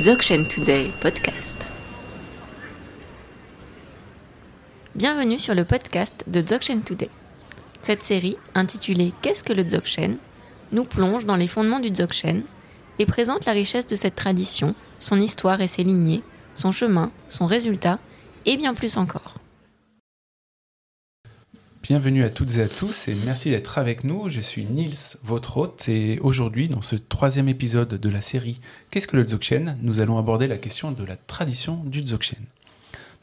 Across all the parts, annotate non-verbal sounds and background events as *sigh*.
Dzogchen Today podcast. Bienvenue sur le podcast de Dzogchen Today. Cette série, intitulée Qu'est-ce que le Dzogchen nous plonge dans les fondements du Dzogchen et présente la richesse de cette tradition, son histoire et ses lignées, son chemin, son résultat et bien plus encore. Bienvenue à toutes et à tous et merci d'être avec nous. Je suis Nils, votre hôte, et aujourd'hui, dans ce troisième épisode de la série Qu'est-ce que le Dzogchen? Nous allons aborder la question de la tradition du Dzogchen.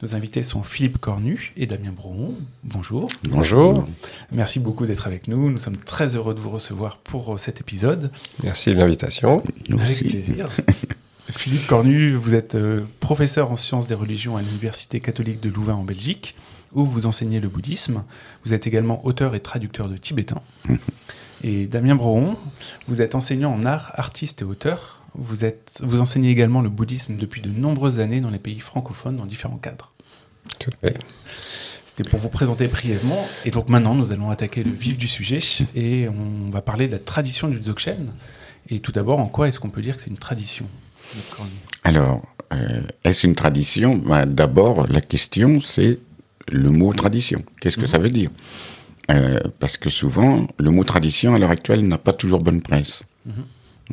Nos invités sont Philippe Cornu et Damien Brouon. Bonjour. Bonjour. Merci beaucoup d'être avec nous. Nous sommes très heureux de vous recevoir pour cet épisode. Merci de l'invitation. Avec plaisir. *laughs* Philippe Cornu, vous êtes euh, professeur en sciences des religions à l'Université catholique de Louvain en Belgique, où vous enseignez le bouddhisme. Vous êtes également auteur et traducteur de tibétain. *laughs* Et Damien Brohon, vous êtes enseignant en art, artiste et auteur. Vous, êtes, vous enseignez également le bouddhisme depuis de nombreuses années dans les pays francophones dans différents cadres. C'était pour vous présenter brièvement. Et donc maintenant, nous allons attaquer le vif du sujet et on va parler de la tradition du Dzogchen. Et tout d'abord, en quoi est-ce qu'on peut dire que c'est une tradition? Alors, euh, est-ce une tradition? Ben, D'abord, la question, c'est le mot tradition. Qu'est-ce que ça veut dire? Euh, Parce que souvent, le mot tradition, à l'heure actuelle, n'a pas toujours bonne presse.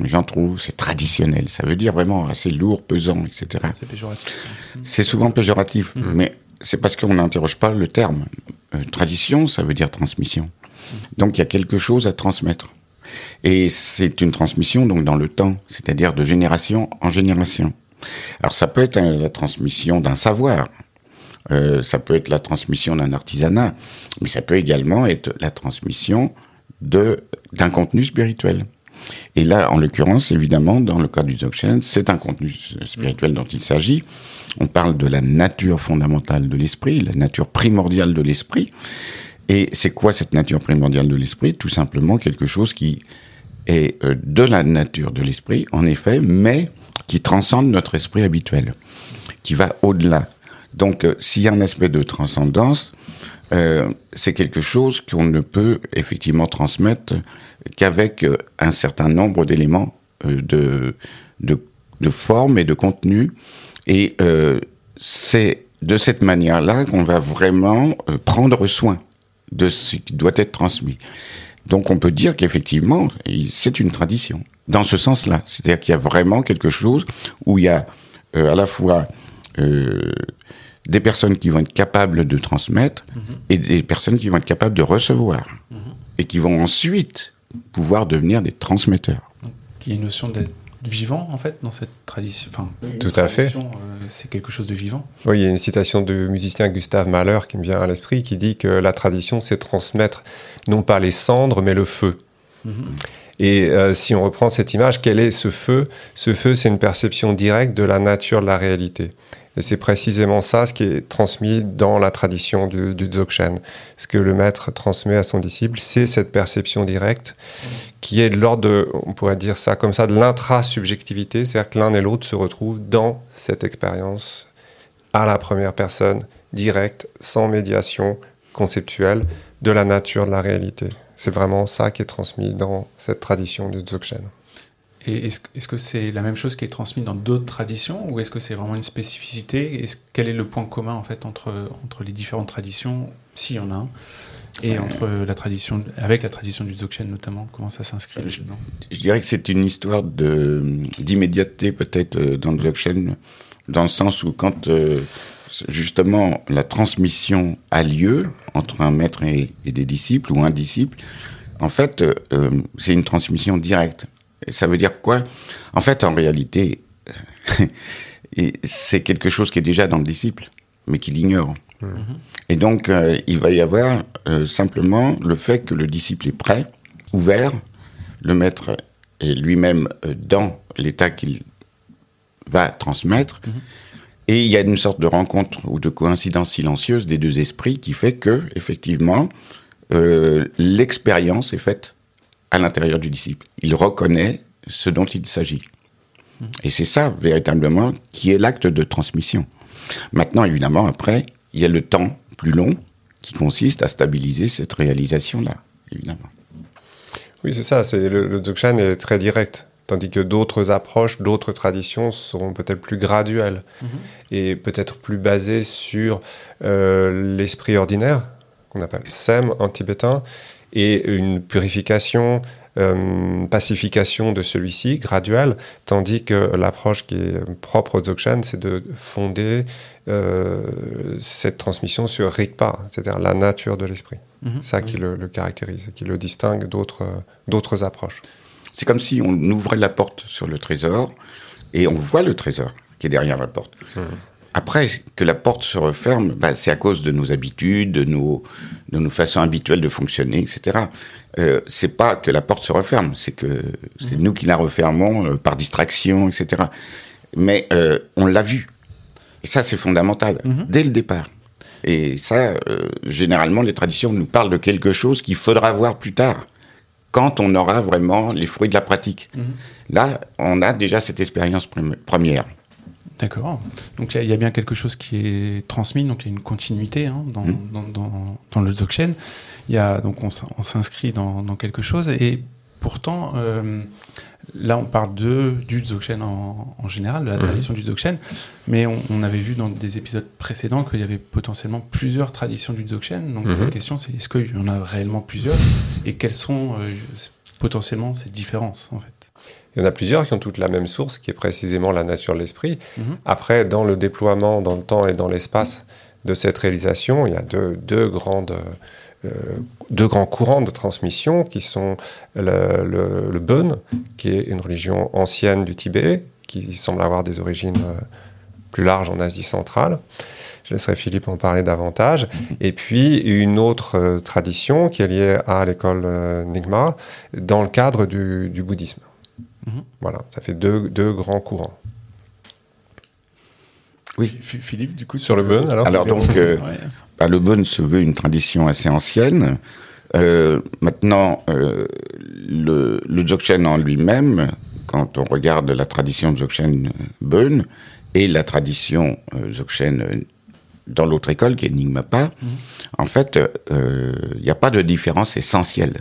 Les gens trouvent c'est traditionnel. Ça veut dire vraiment assez lourd, pesant, etc. C'est péjoratif. C'est souvent péjoratif, mais c'est parce qu'on n'interroge pas le terme. Euh, tradition, ça veut dire transmission. Donc il y a quelque chose à transmettre. Et c'est une transmission donc dans le temps, c'est-à-dire de génération en génération. Alors ça peut être la transmission d'un savoir, euh, ça peut être la transmission d'un artisanat, mais ça peut également être la transmission d'un contenu spirituel. Et là, en l'occurrence, évidemment, dans le cas du Dzogchen, c'est un contenu spirituel dont il s'agit. On parle de la nature fondamentale de l'esprit, la nature primordiale de l'esprit. Et c'est quoi cette nature primordiale de l'esprit? Tout simplement quelque chose qui est euh, de la nature de l'esprit, en effet, mais qui transcende notre esprit habituel, qui va au-delà. Donc, euh, s'il y a un aspect de transcendance, euh, c'est quelque chose qu'on ne peut effectivement transmettre qu'avec euh, un certain nombre d'éléments de, de, de forme et de contenu. Et c'est de cette manière-là qu'on va vraiment prendre soin de ce qui doit être transmis. Donc on peut dire qu'effectivement, c'est une tradition. Dans ce sens-là, c'est-à-dire qu'il y a vraiment quelque chose où il y a à la fois euh, des personnes qui vont être capables de transmettre et des personnes qui vont être capables de recevoir et qui vont ensuite pouvoir devenir des transmetteurs. Donc, il y a une notion d'être vivant, en fait, dans cette tradition. Enfin, Tout à fait. euh, c'est quelque chose de vivant. Oui, il y a une citation du musicien Gustave Mahler qui me vient à l'esprit qui dit que la tradition, c'est transmettre non pas les cendres, mais le feu. Et euh, si on reprend cette image, quel est ce feu? Ce feu, c'est une perception directe de la nature de la réalité. Et c'est précisément ça ce qui est transmis dans la tradition du, du Dzogchen. Ce que le maître transmet à son disciple, c'est cette perception directe qui est de l'ordre de, on pourrait dire ça comme ça, de l'intra-subjectivité, c'est-à-dire que l'un et l'autre se retrouvent dans cette expérience à la première personne, directe, sans médiation conceptuelle, de la nature de la réalité. C'est vraiment ça qui est transmis dans cette tradition du Dzogchen. Et est-ce que c'est la même chose qui est transmise dans d'autres traditions ou est-ce que c'est vraiment une spécificité? Quel est le point commun en fait entre, entre les différentes traditions, s'il y en a un, et entre la tradition, avec la tradition du Dzogchen notamment? Comment ça s'inscrit Euh, je- dirais que c'est une histoire d'immédiateté peut-être euh, dans le blockchain, dans le sens où quand euh, justement la transmission a lieu entre un maître et, et des disciples ou un disciple, en fait euh, c'est une transmission directe. Et ça veut dire quoi? En fait, en réalité, *laughs* et c'est quelque chose qui est déjà dans le disciple, mais qu'il ignore. Et donc, euh, il va y avoir euh, simplement le fait que le disciple est prêt, ouvert, le maître est lui-même euh, dans l'état qu'il va transmettre, et il y a une sorte de rencontre ou de coïncidence silencieuse des deux esprits qui fait que, effectivement, euh, l'expérience est faite à l'intérieur du disciple. Il reconnaît ce dont il s'agit. Et c'est ça, véritablement, qui est l'acte de transmission. Maintenant, évidemment, après, il y a le temps plus long qui consiste à stabiliser cette réalisation-là, évidemment. Oui, c'est ça. C'est le, le Dzogchen est très direct. Tandis que d'autres approches, d'autres traditions seront peut-être plus graduelles Mhm. et peut-être plus basées sur euh, l'esprit ordinaire, qu'on appelle Sem en tibétain, et une purification, euh, pacification de celui-ci, graduelle, tandis que l'approche qui est propre au Dzogchen, c'est de fonder euh, cette transmission sur Rigpa, c'est-à-dire la nature de l'esprit. Mhm. Ça qui le, le caractérise, qui le distingue d'autres d'autres approches. C'est comme si on ouvrait la porte sur le trésor et on voit le trésor qui est derrière la porte. Après, que la porte se referme, bah, c'est à cause de nos habitudes, de nos, de nos façons habituelles de fonctionner, etc. Euh, c'est pas que la porte se referme, c'est que c'est nous qui la refermons euh, par distraction, etc. Mais euh, on l'a vu. Et ça, c'est fondamental, dès le départ. Et ça, euh, généralement, les traditions nous parlent de quelque chose qu'il faudra voir plus tard, quand on aura vraiment les fruits de la pratique. Là, on a déjà cette expérience premi- première. D'accord. Donc il y, a- il y a bien quelque chose qui est transmis, donc il y a une continuité hein, dans, Mhm. dans, dans, dans le Dzogchen. Il y a, donc on, s'in- on s'inscrit dans, quelque chose et pourtant, euh, là on parle de, du Dzogchen en, en général, de la Mhm. tradition du Dzogchen, mais on, on avait vu dans des épisodes précédents qu'il y avait potentiellement plusieurs traditions du Dzogchen. Donc Mhm. la question c'est est-ce qu'il y en a réellement plusieurs et quelles sont euh, potentiellement ces différences en fait? Il y en a plusieurs qui ont toutes la même source, qui est précisément la nature de l'esprit. Mhm. Après, dans le déploiement, dans le temps et dans l'espace de cette réalisation, il y a deux, deux grandes, euh, deux grands courants de transmission qui sont le, le, le Bön, qui est une religion ancienne du Tibet, qui semble avoir des origines euh, plus larges en Asie centrale. Je laisserai Philippe en parler davantage. Et puis une autre euh, tradition qui est liée à l'école Nyingma dans le cadre du, du bouddhisme. Mhm. Voilà, ça fait deux, deux grands courants. Oui. Ph- Philippe, du coup Sur le Bön, alors Alors donc, euh, *laughs* Ouais. bah, le Bon se veut une tradition assez ancienne. Euh, maintenant, euh, le, le Dzogchen en lui-même, quand on regarde la tradition Dzogchen Bön et la tradition euh, Dzogchen dans l'autre école, qui est Nyingmapa, en fait, euh, il n'y a pas de différence essentielle.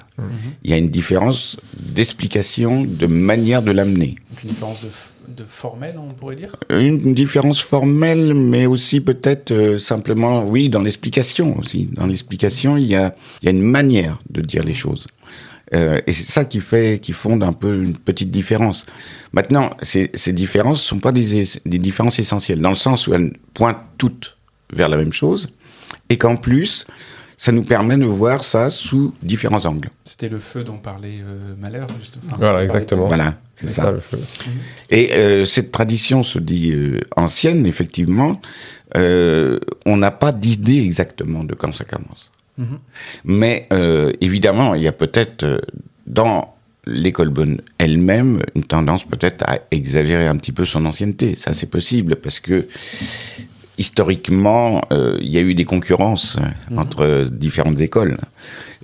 Il y a une différence d'explication, de manière de l'amener. Une différence de, f- de formel, on pourrait dire? Une différence formelle, mais aussi peut-être euh, simplement, oui, dans l'explication aussi. Dans l'explication, il y a, il y a une manière de dire les choses. Euh, et c'est ça qui fait, qui fonde un peu une petite différence. Maintenant, ces, ces différences sont pas des, es- des différences essentielles, dans le sens où elles pointent toutes vers la même chose, et qu'en plus, ça nous permet de voir ça sous différents angles. C'était le feu dont parlait euh, Malheur, juste. enfin, Voilà, exactement. Voilà, c'est ça. le feu. Et euh, cette tradition se dit euh, ancienne, effectivement. Euh, on n'a pas d'idée exactement de quand ça commence. Mhm. Mais euh, évidemment, il y a peut-être dans l'école bonne elle-même une tendance peut-être à exagérer un petit peu son ancienneté. Ça, c'est possible parce que historiquement, euh, il y a eu des concurrences euh, entre euh, différentes écoles.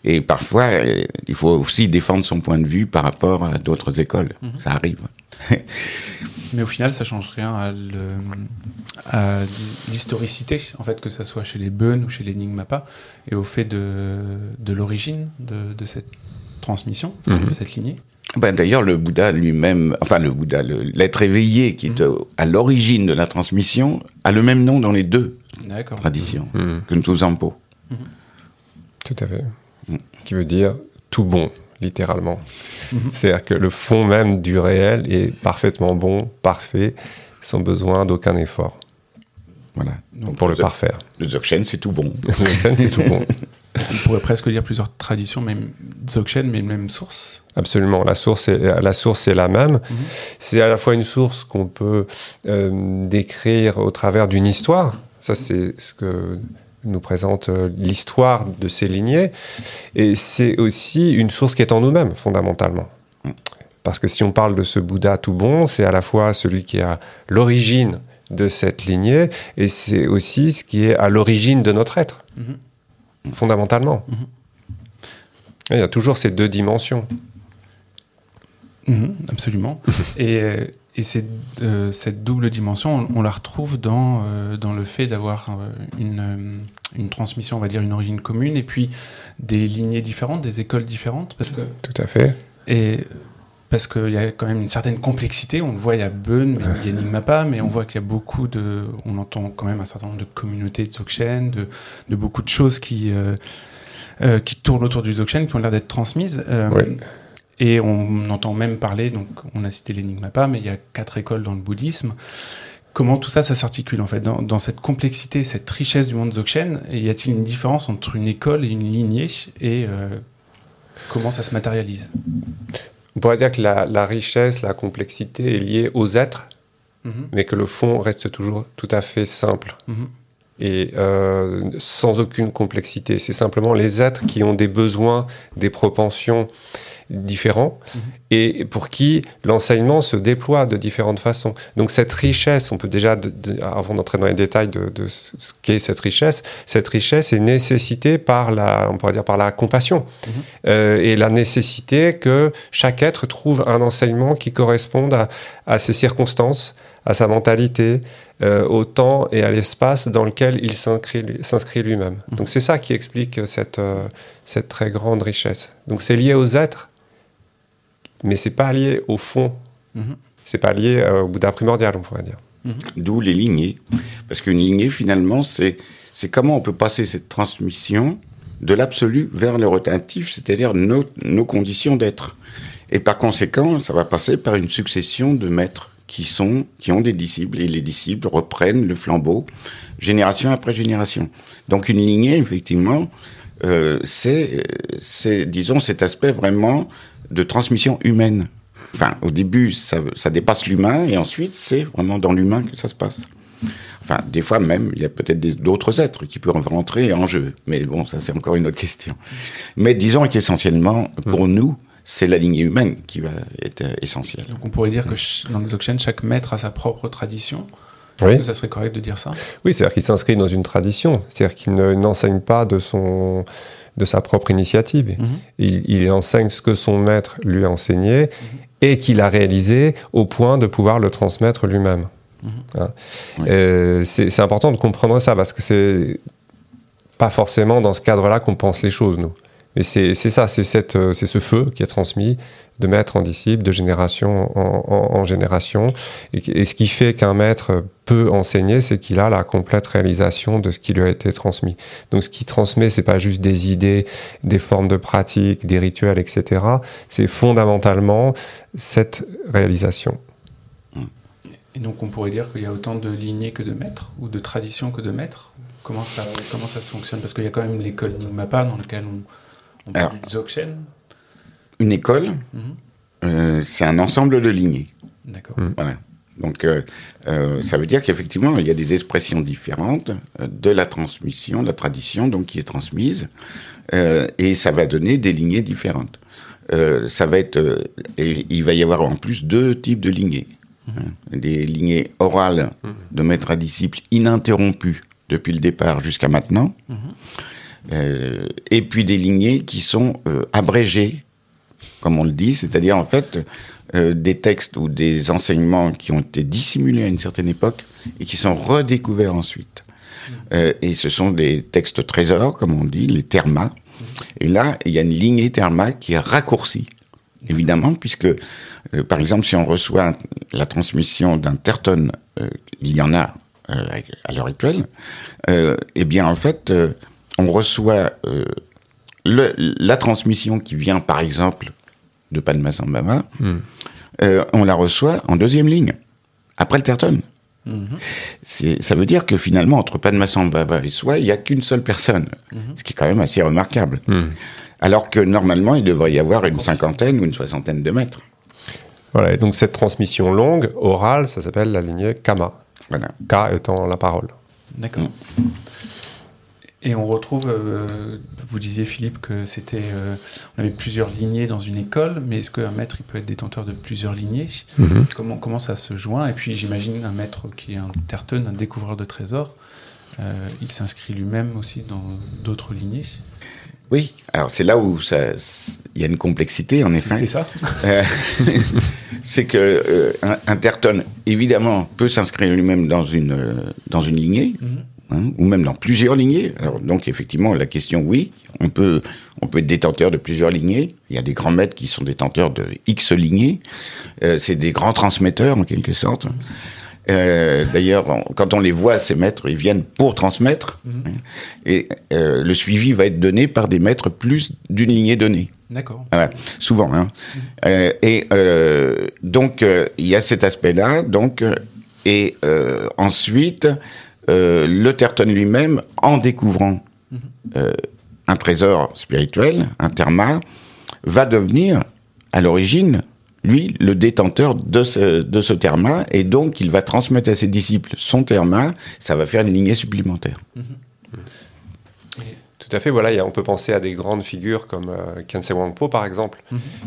Et parfois, euh, il faut aussi défendre son point de vue par rapport à d'autres écoles. Ça arrive. *laughs* Mais au final, ça change rien à le- à l'historicité, en fait, que ça soit chez les Bön ou chez les Nyingmapa, et au fait de, de l'origine de, de cette transmission, Mhm. de cette lignée. Ben, D'ailleurs, le Bouddha lui-même, enfin le Bouddha, l'être éveillé qui est euh, à l'origine de la transmission, a le même nom dans les deux traditions que Ntuzampo. Tout à fait. Mm. Qui veut dire tout bon, littéralement. C'est-à-dire que le fond même du réel est parfaitement bon, parfait, sans besoin d'aucun effort Voilà. Donc, pour le le- parfaire. Le Dzogchen, c'est tout bon. *laughs* Le Zen, c'est tout bon. *laughs* on pourrait presque dire plusieurs traditions, même Dzogchen, mais même source. Absolument, la source est, la source est la même. C'est à la fois une source qu'on peut euh, décrire au travers d'une histoire. Ça, c'est ce que nous présente euh, l'histoire de ces lignées. Et c'est aussi une source qui est en nous-mêmes, fondamentalement. Parce que si on parle de ce Bouddha tout bon, c'est à la fois celui qui est à l'origine de cette lignée, et c'est aussi ce qui est à l'origine de notre être, Mhm. fondamentalement. Et Il y a toujours ces deux dimensions. Mhm, absolument. *laughs* et euh, et euh, cette double dimension, on, on la retrouve dans, euh, dans le fait d'avoir une, une transmission, on va dire, une origine commune, et puis des lignées différentes, des écoles différentes. Parce que, Tout à fait. et parce qu'il y a quand même une certaine complexité. On le voit, il y a Bun, mais il y a Enigmapa, mais on voit qu'il y a beaucoup de. On entend quand même un certain nombre de communautés de Dzogchen, de, de beaucoup de choses qui, euh, qui tournent autour du Dzogchen, qui ont l'air d'être transmises. Euh. Et on entend même parler, donc on a cité l'Enigmapa, mais il y a quatre écoles dans le bouddhisme. Comment tout ça, ça s'articule en fait dans, dans cette complexité, cette richesse du monde Dzogchen? Y a-t-il une différence entre une école et une lignée? Et euh, comment ça se matérialise? On pourrait dire que la, la richesse, la complexité est liée aux êtres, Mhm, mais que le fond reste toujours tout à fait simple. Mhm, et euh, sans aucune complexité. C'est simplement les êtres qui ont des besoins, des propensions différents Mhm. et pour qui l'enseignement se déploie de différentes façons. Donc cette richesse, on peut déjà, de- de- avant d'entrer dans les détails de, de ce qu'est cette richesse, cette richesse est nécessitée par la, on pourrait dire par la compassion Mhm. Euh, et la nécessité que chaque être trouve un enseignement qui corresponde à, à ses circonstances, à sa mentalité, euh, au temps et à l'espace dans lequel il s'inscrit lui-même. Mhm. Donc c'est ça qui explique cette, euh, cette très grande richesse. Donc c'est lié aux êtres, mais c'est pas lié au fond. mhm, C'est pas lié euh, au Bouddha primordial, on pourrait dire. D'où les lignées. Parce qu'une lignée, finalement, c'est comment on peut passer cette transmission de l'absolu vers le relatif, c'est-à-dire nos, nos conditions d'être. Et par conséquent, ça va passer par une succession de maîtres qui, sont, qui ont des disciples, et les disciples reprennent le flambeau génération après génération. Donc une lignée, effectivement, euh, c'est, c'est, disons, cet aspect vraiment de transmission humaine. Enfin, au début, ça, ça dépasse l'humain, et ensuite, c'est vraiment dans l'humain que ça se passe. Enfin, des fois même, il y a peut-être des- d'autres êtres qui peuvent rentrer en jeu. Mais bon, ça, c'est encore une autre question. Mais disons qu'essentiellement, pour nous, c'est la lignée humaine qui va être euh, essentielle. Donc on pourrait dire que dans les Dzogchen, chaque maître a sa propre tradition. Oui. Est-ce que ça serait correct de dire ça? Oui, c'est-à-dire qu'il s'inscrit dans une tradition, c'est-à-dire qu'il ne- n'enseigne pas de, son, de sa propre initiative. Mhm. Il, il enseigne ce que son maître lui a enseigné et qu'il a réalisé au point de pouvoir le transmettre lui-même. Mhm. Hein? Oui. Euh, c'est c'est important de comprendre ça parce que c'est pas forcément dans ce cadre-là qu'on pense les choses, nous. Et c'est ça, euh, c'est ce feu qui est transmis de maître en disciple, de génération en, génération. Et, ce qui fait qu'un maître peut enseigner, c'est qu'il a la complète réalisation de ce qui lui a été transmis. Donc ce qui transmet, c'est pas juste des idées, des formes de pratique, des rituels, etc. C'est fondamentalement cette réalisation. Et donc on pourrait dire qu'il y a autant de lignées que de maîtres, ou de traditions que de maîtres? Comment ça, comment ça se fonctionne? Parce qu'il y a quand même l'école Nyingmapa dans laquelle on, on Alors. Dzogchen. Une école, Mhm. euh, c'est un ensemble de lignées. D'accord. Voilà. Donc, euh, euh, ça veut dire qu'effectivement, il y a des expressions différentes de la transmission, de la tradition, donc qui est transmise, euh, et ça va donner des lignées différentes. Euh, ça va être, euh, et il va y avoir en plus deux types de lignées. hein. Des lignées orales de maître à disciple ininterrompues depuis le départ jusqu'à maintenant, Euh, et puis des lignées qui sont euh, abrégées comme on le dit, c'est-à-dire en fait euh, des textes ou des enseignements qui ont été dissimulés à une certaine époque et qui sont redécouverts ensuite. Et ce sont des textes trésors, comme on dit, les termas. Et là, il y a une lignée terma qui est raccourcie, évidemment, puisque, par exemple, si on reçoit la transmission d'un terton, il y en a à l'heure actuelle, euh, eh bien, en fait, on reçoit euh, le- la transmission qui vient, par exemple, de Padmasambhava, euh, on la reçoit en deuxième ligne, après le terton. C'est- Ça veut dire que finalement, entre Padmasambhava et soi, il n'y a qu'une seule personne, ce qui est quand même assez remarquable. Alors que normalement, il devrait y avoir une cinquantaine ou une soixantaine de mètres. Voilà, et donc cette transmission longue, orale, ça s'appelle la lignée Kama. Voilà. Ka étant la parole. D'accord. Et on retrouve, euh, vous disiez Philippe que c'était, euh, on avait plusieurs lignées dans une école, mais est-ce qu'un maître il peut être détenteur de plusieurs lignées? Comment, comment ça se joint? Et puis j'imagine un maître qui est un terton, un découvreur de trésors, euh, il s'inscrit lui-même aussi dans d'autres lignées? Oui, alors c'est là où il y a une complexité, en effet. c'est ça *laughs* c'est que un, évidemment, peut s'inscrire lui-même dans une, dans une lignée. Mhm. Hein, ou même dans plusieurs lignées. Alors, donc effectivement, la question, oui, on peut, on peut être détenteur de plusieurs lignées. Il y a des grands maîtres qui sont détenteurs de X lignées. Euh, c'est des grands transmetteurs en quelque sorte. Euh, D'ailleurs, quand on les voit, ces maîtres, ils viennent pour transmettre. Mhm. Et euh, le suivi va être donné par des maîtres plus d'une lignée donnée. D'accord. Voilà, souvent. Hein. Euh, et donc, il y a cet aspect-là. Donc, et ensuite, euh, le Terton lui-même, en découvrant euh, un trésor spirituel, un terma, va devenir, à l'origine, lui, le détenteur de ce, de ce terma, et donc il va transmettre à ses disciples son terma, ça va faire une lignée supplémentaire. Tout à fait, voilà, il y a- on peut penser à des grandes figures comme euh, Kensei Wangpo par exemple,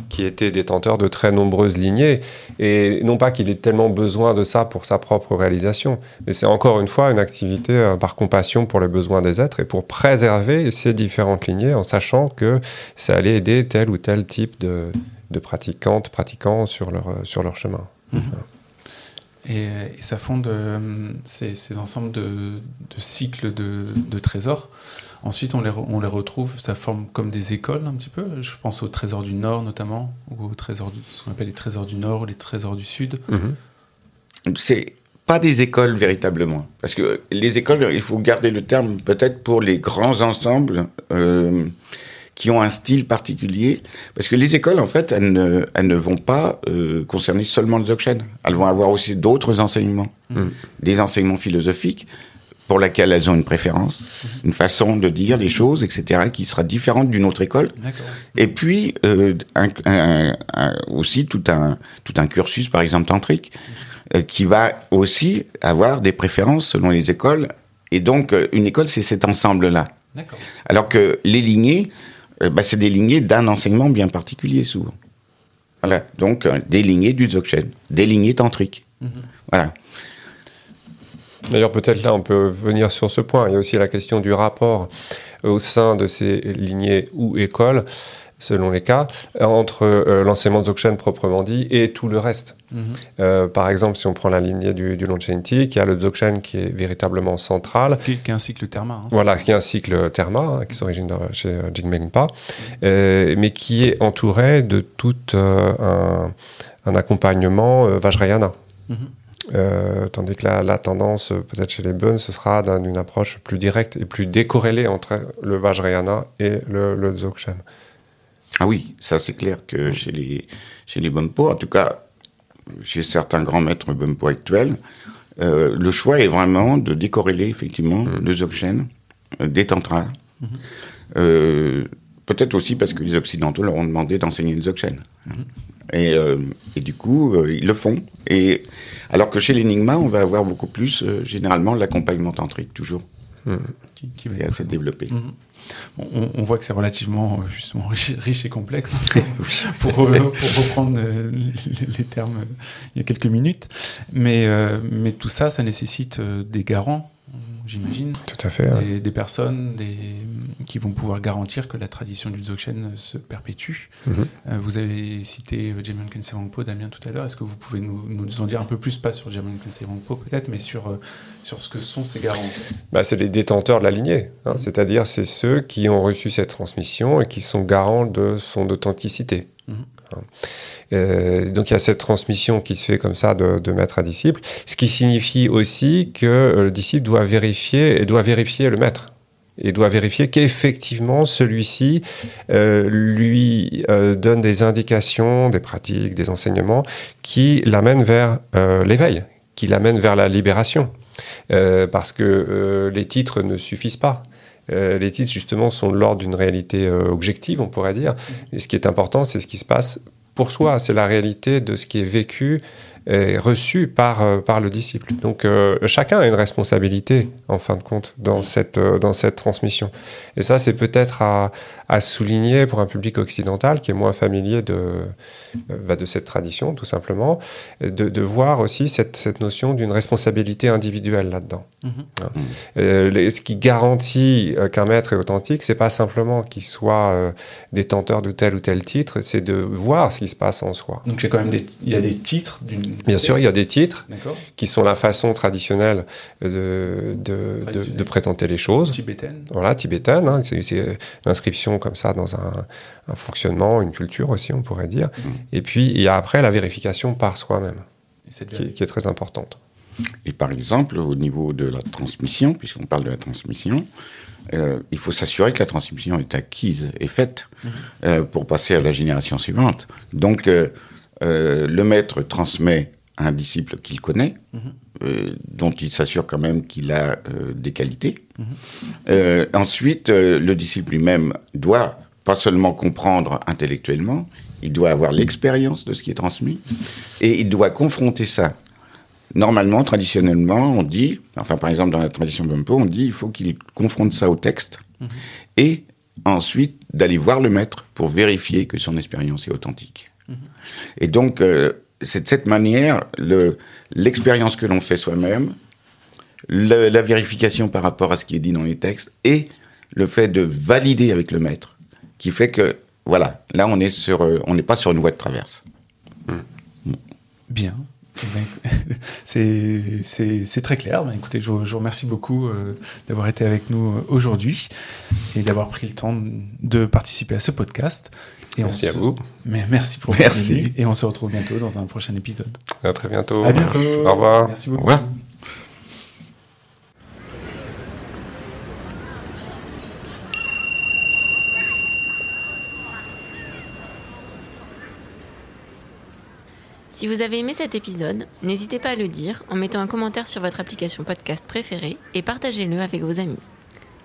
qui était détenteur de très nombreuses lignées, et non pas qu'il ait tellement besoin de ça pour sa propre réalisation, mais c'est encore une fois une activité euh, par compassion pour les besoins des êtres et pour préserver ces différentes lignées en sachant que ça allait aider tel ou tel type de, de pratiquantes, pratiquants sur leur, euh, sur leur chemin. Et, euh, et ça fonde euh, ces, ces ensembles de, de cycles de, de trésors. Ensuite, on les, re- on les retrouve, ça forme comme des écoles un petit peu. Je pense au trésor du Nord notamment, ou au trésor du, ce qu'on appelle les trésors du Nord ou les trésors du Sud. c'est pas des écoles véritablement. Parce que les écoles, il faut garder le terme peut-être pour les grands ensembles euh, qui ont un style particulier. Parce que les écoles, en fait, elles ne, elles ne vont pas euh, concerner seulement le Dzogchen. Elles vont avoir aussi d'autres enseignements. Des enseignements philosophiques pour lesquels elles ont une préférence, une façon de dire les choses, etc., qui sera différente d'une autre école. Et puis euh, un- un- un- aussi tout un tout un cursus, par exemple tantrique, euh, qui va aussi avoir des préférences selon les écoles. Et donc euh, une école, c'est cet ensemble-là. Alors que les lignées, euh, bah, c'est des lignées d'un enseignement bien particulier souvent. Voilà. Donc des lignées du Dzogchen, des lignées tantriques. Voilà. D'ailleurs, peut-être là, on peut venir sur ce point. Il y a aussi la question du rapport au sein de ces lignées ou écoles, selon les cas, entre euh, l'enseignement Dzogchen proprement dit et tout le reste. Mhm. Euh, par exemple, si on prend la lignée du, du Longchen il y a le Dzogchen qui est véritablement central. Qui, qui est un cycle therma. hein. Voilà, qui est un cycle therma, hein, qui s'origine chez euh, Jigme euh, mais qui est entouré de tout euh, un, un accompagnement euh, Vajrayana. Mhm. Euh, tandis que la, la tendance, euh, peut-être chez les Buns, ce sera d'un- d'une approche plus directe et plus décorrélée entre le Vajrayana et le, le Dzogchen. Ah oui, ça c'est clair que chez les, chez les Bumpo, en tout cas chez certains grands maîtres Bumpo actuels, euh, le choix est vraiment de décorréler effectivement le Dzogchen euh, des tantras. Euh, Peut-être aussi parce que les Occidentaux leur ont demandé d'enseigner le Dzogchen. Et, euh, et du coup, euh, ils le font. Et, alors que chez l'Enigma, on va avoir beaucoup plus, euh, généralement, l'accompagnement tantrique, toujours, Qui, qui va assez développé. Mhm. Bon, on, on voit que c'est relativement justement riche, riche et complexe hein, *laughs* pour, pour reprendre les, les termes il y a quelques minutes. Mais, mais tout ça, ça nécessite des garants, j'imagine, Tout à fait. des, des personnes des, qui vont pouvoir garantir que la tradition du Dzogchen se perpétue. Mhm. Euh, vous avez cité euh, Jamin Kensei Wangpo, Damien, tout à l'heure. Est-ce que vous pouvez nous, nous en dire un peu plus, pas sur Jamin Kensei Wangpo peut-être, mais sur, euh, sur ce que sont ces garants? Bah, c'est les détenteurs de la lignée, hein, c'est-à-dire c'est ceux qui ont reçu cette transmission et qui sont garants de son authenticité. Mhm. Hein. Euh, donc il y a cette transmission qui se fait comme ça de, maître à disciple, ce qui signifie aussi que euh, le disciple doit vérifier doit vérifier le maître et doit vérifier qu'effectivement celui-ci euh, lui donne des indications, des pratiques, des enseignements qui l'amènent vers l'éveil, qui l'amènent vers la libération. Parce que les titres ne suffisent pas. Euh, les titres, justement, sont de l'ordre d'une réalité euh, objective, on pourrait dire. Et ce qui est important, c'est ce qui se passe pour soi. C'est la réalité de ce qui est vécu et reçu par, euh, par le disciple. Donc, euh, chacun a une responsabilité, en fin de compte, dans cette, euh, dans cette transmission. Et ça, c'est peut-être à, à souligner pour un public occidental qui est moins familier de, bah, de cette tradition, tout simplement, de, de voir aussi cette, cette notion d'une responsabilité individuelle là-dedans. Mhm. Hein. Euh, ce qui garantit qu'un maître est authentique, c'est pas simplement qu'il soit euh, détenteur de tel ou tel titre, c'est de voir ce qui se passe en soi. Donc il y a quand même des, il y a des titres d'une Bien sûr, il y a des titres qui sont la façon traditionnelle de, de, de- Traditionnelle. de présenter les choses. Tibétaine. Voilà, tibétaine, hein, c'est l'inscription comme ça dans un, un fonctionnement, une culture aussi, on pourrait dire. Et puis, il y a après la vérification par soi-même, qui, qui est très importante. Et par exemple, au niveau de la transmission, puisqu'on parle de la transmission, euh, il faut s'assurer que la transmission est acquise et faite euh, pour passer à la génération suivante. Donc, euh, euh, le maître transmet à un disciple qu'il connaît, euh, dont il s'assure quand même qu'il a euh, des qualités. Euh, ensuite, le disciple lui-même doit pas seulement comprendre intellectuellement, il doit avoir l'expérience de ce qui est transmis, et il doit confronter ça Normalement, traditionnellement, on dit, enfin par exemple dans la tradition Bumpo, on dit il faut qu'il confronte ça au texte et ensuite d'aller voir le maître pour vérifier que son expérience est authentique. Et donc, euh, c'est de cette manière, le- l'expérience que l'on fait soi-même, la vérification par rapport à ce qui est dit dans les textes et le fait de valider avec le maître qui fait que, voilà, là on est sur, euh, n'est pas sur une voie de traverse. Bien. Eh ben, *laughs* C'est très clair. Ben, écoutez, je, vous- remercie beaucoup euh, d'avoir été avec nous aujourd'hui et d'avoir pris le temps de participer à ce podcast. Et on Merci à se- vous. Mais merci pour Merci. votre venue et on se retrouve bientôt dans un prochain épisode. À très bientôt. À bientôt. Au revoir. Merci beaucoup. Au revoir. Si vous avez aimé cet épisode, n'hésitez pas à le dire en mettant un commentaire sur votre application podcast préférée et partagez-le avec vos amis.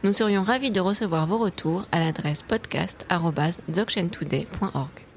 Nous serions ravis de recevoir vos retours à l'adresse podcast.dzogchentoday.org.